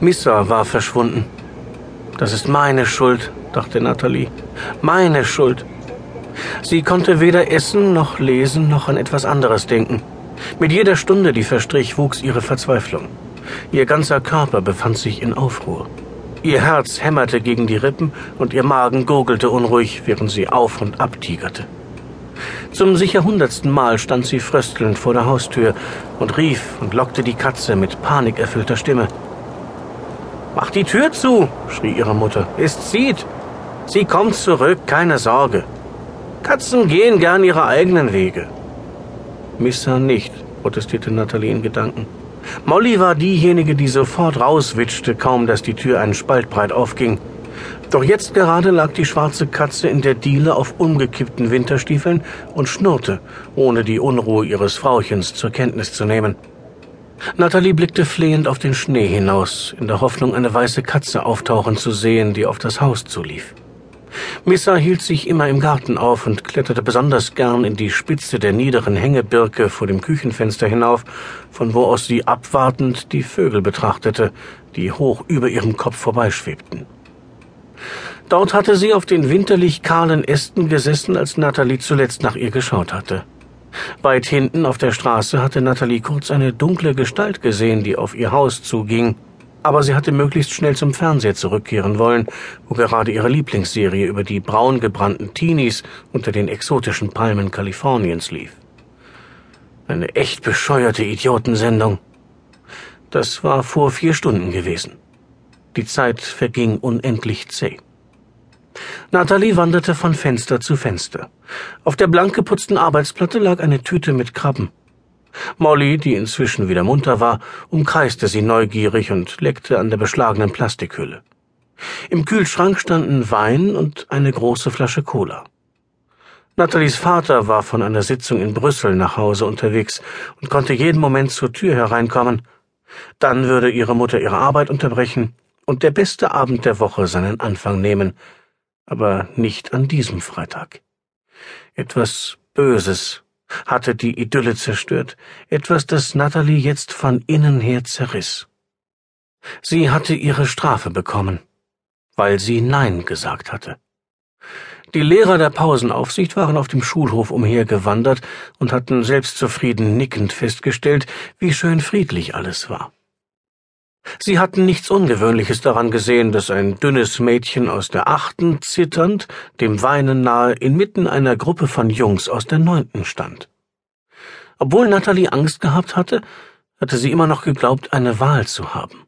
Missa war verschwunden. Das ist meine Schuld, dachte Natalie. Meine Schuld. Sie konnte weder essen noch lesen noch an etwas anderes denken. Mit jeder Stunde, die verstrich, wuchs ihre Verzweiflung. Ihr ganzer Körper befand sich in Aufruhr. Ihr Herz hämmerte gegen die Rippen und ihr Magen gurgelte unruhig, während sie auf und ab tigerte. Zum sicher hundertsten Mal stand sie fröstelnd vor der Haustür und rief und lockte die Katze mit panikerfüllter Stimme. Mach die Tür zu, schrie ihre Mutter. Es zieht. Sie kommt zurück, keine Sorge. Katzen gehen gern ihre eigenen Wege. Missa nicht, protestierte Nathalie in Gedanken. Molly war diejenige, die sofort rauswitschte, kaum dass die Tür einen Spalt breit aufging. Doch jetzt gerade lag die schwarze Katze in der Diele auf umgekippten Winterstiefeln und schnurrte, ohne die Unruhe ihres Frauchens zur Kenntnis zu nehmen. Natalie blickte flehend auf den Schnee hinaus, in der Hoffnung, eine weiße Katze auftauchen zu sehen, die auf das Haus zulief. Missa hielt sich immer im Garten auf und kletterte besonders gern in die Spitze der niederen Hängebirke vor dem Küchenfenster hinauf, von wo aus sie abwartend die Vögel betrachtete, die hoch über ihrem Kopf vorbeischwebten. Dort hatte sie auf den winterlich kahlen Ästen gesessen, als Natalie zuletzt nach ihr geschaut hatte. Weit hinten auf der Straße hatte Natalie kurz eine dunkle Gestalt gesehen, die auf ihr Haus zuging, aber sie hatte möglichst schnell zum Fernseher zurückkehren wollen, wo gerade ihre Lieblingsserie über die braun gebrannten Teenies unter den exotischen Palmen Kaliforniens lief. Eine echt bescheuerte Idiotensendung. Das war vor vier Stunden gewesen. Die Zeit verging unendlich zäh. Nathalie wanderte von Fenster zu Fenster. Auf der blank geputzten Arbeitsplatte lag eine Tüte mit Krabben. Molly, die inzwischen wieder munter war, umkreiste sie neugierig und leckte an der beschlagenen Plastikhülle. Im Kühlschrank standen Wein und eine große Flasche Cola. Nathalies Vater war von einer Sitzung in Brüssel nach Hause unterwegs und konnte jeden Moment zur Tür hereinkommen. Dann würde ihre Mutter ihre Arbeit unterbrechen und der beste Abend der Woche seinen Anfang nehmen, aber nicht an diesem Freitag. Etwas Böses hatte die Idylle zerstört, etwas, das Natalie jetzt von innen her zerriss. Sie hatte ihre Strafe bekommen, weil sie Nein gesagt hatte. Die Lehrer der Pausenaufsicht waren auf dem Schulhof umhergewandert und hatten selbstzufrieden nickend festgestellt, wie schön friedlich alles war. Sie hatten nichts Ungewöhnliches daran gesehen, dass ein dünnes Mädchen aus der achten zitternd, dem Weinen nahe, inmitten einer Gruppe von Jungs aus der neunten stand. Obwohl Natalie Angst gehabt hatte, hatte sie immer noch geglaubt, eine Wahl zu haben.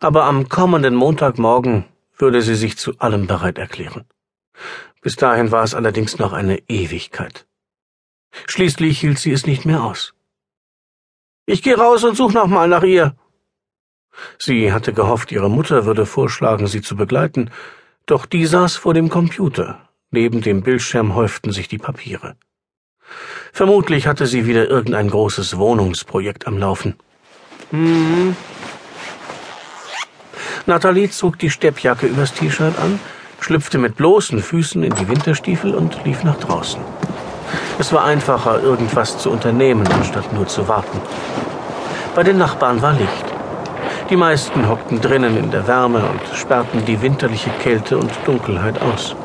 Aber am kommenden Montagmorgen würde sie sich zu allem bereit erklären. Bis dahin war es allerdings noch eine Ewigkeit. Schließlich hielt sie es nicht mehr aus. Ich gehe raus und such noch mal nach ihr, Sie hatte gehofft, ihre Mutter würde vorschlagen, sie zu begleiten, doch die saß vor dem Computer. Neben dem Bildschirm häuften sich die Papiere. Vermutlich hatte sie wieder irgendein großes Wohnungsprojekt am Laufen. Hm. Nathalie zog die Steppjacke übers T-Shirt an, schlüpfte mit bloßen Füßen in die Winterstiefel und lief nach draußen. Es war einfacher, irgendwas zu unternehmen, anstatt nur zu warten. Bei den Nachbarn war Licht. Die meisten hockten drinnen in der Wärme und sperrten die winterliche Kälte und Dunkelheit aus.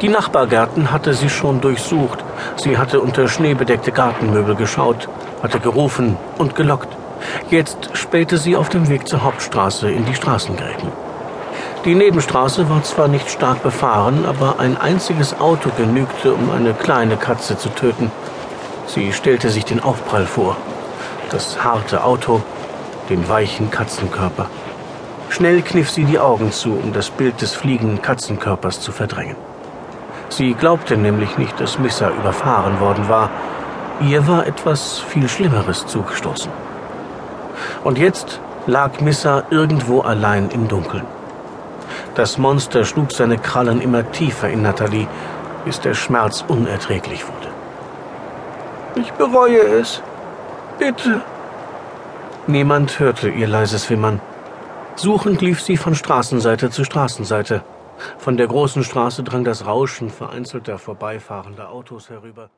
Die Nachbargärten hatte sie schon durchsucht. Sie hatte unter schneebedeckte Gartenmöbel geschaut, hatte gerufen und gelockt. Jetzt spähte sie auf dem Weg zur Hauptstraße in die Straßengräben. Die Nebenstraße war zwar nicht stark befahren, aber ein einziges Auto genügte, um eine kleine Katze zu töten. Sie stellte sich den Aufprall vor. Das harte Auto, den weichen Katzenkörper. Schnell kniff sie die Augen zu, um das Bild des fliegenden Katzenkörpers zu verdrängen. Sie glaubte nämlich nicht, dass Missa überfahren worden war. Ihr war etwas viel Schlimmeres zugestoßen. Und jetzt lag Missa irgendwo allein im Dunkeln. Das Monster schlug seine Krallen immer tiefer in Nathalie, bis der Schmerz unerträglich wurde. Ich bereue es. Bitte, Niemand hörte ihr leises Wimmern. Suchend lief sie von Straßenseite zu Straßenseite. Von der großen Straße drang das Rauschen vereinzelter vorbeifahrender Autos herüber.